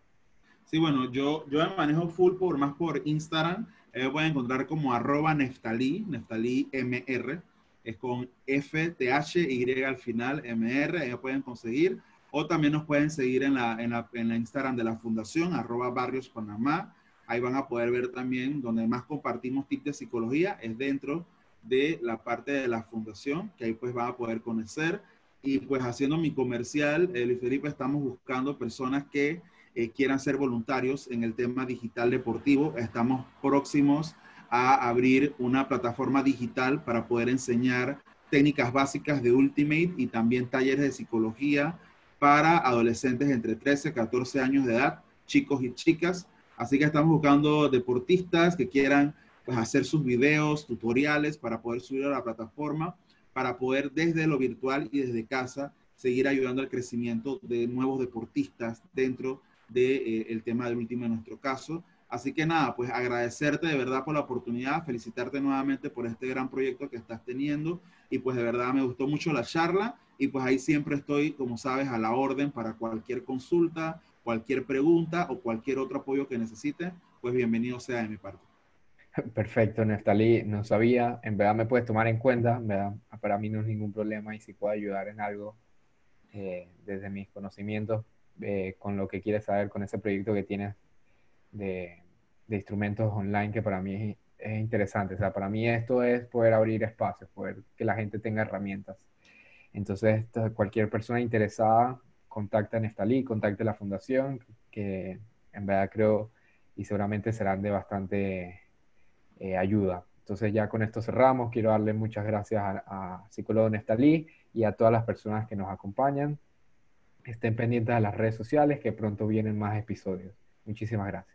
Sí, bueno, yo, yo me manejo full por más por Instagram. me pueden encontrar como arroba Neftalí, Neftalí MR es con F, T, H, Y al final, MR, ellos pueden conseguir. O también nos pueden seguir en la, en la, en la Instagram de la Fundación, arroba Barrios Panamá. Ahí van a poder ver también donde más compartimos tips de psicología, es dentro de la parte de la fundación, que ahí pues van a poder conocer. Y pues haciendo mi comercial, eh, Luis Felipe, estamos buscando personas que eh, quieran ser voluntarios en el tema digital deportivo. Estamos próximos a abrir una plataforma digital para poder enseñar técnicas básicas de Ultimate y también talleres de psicología para adolescentes entre 13 y 14 años de edad, chicos y chicas. Así que estamos buscando deportistas que quieran pues, hacer sus videos, tutoriales para poder subir a la plataforma, para poder desde lo virtual y desde casa seguir ayudando al crecimiento de nuevos deportistas dentro del de, eh, tema del último en nuestro caso. Así que nada, pues agradecerte de verdad por la oportunidad, felicitarte nuevamente por este gran proyecto que estás teniendo y pues de verdad me gustó mucho la charla y pues ahí siempre estoy, como sabes, a la orden para cualquier consulta, cualquier pregunta o cualquier otro apoyo que necesite, pues bienvenido sea de mi parte. [laughs] Perfecto, Neftalí, no sabía, en verdad me puedes tomar en cuenta, para mí no es ningún problema y si puedo ayudar en algo eh, desde mis conocimientos, eh, con lo que quieres saber, con ese proyecto que tienes de, instrumentos online, que para mí es, es, interesante. O sea, para mí esto es poder abrir espacios, poder que la gente tenga herramientas. Entonces, cualquier persona interesada, contacta a Neftalí, contacte a la fundación, que en verdad creo y seguramente serán de bastante eh, ayuda. Entonces ya con esto cerramos. Quiero darle muchas gracias a, a Psicólogo Nestalí y a todas las personas que nos acompañan. Estén pendientes de las redes sociales que pronto vienen más episodios. Muchísimas gracias.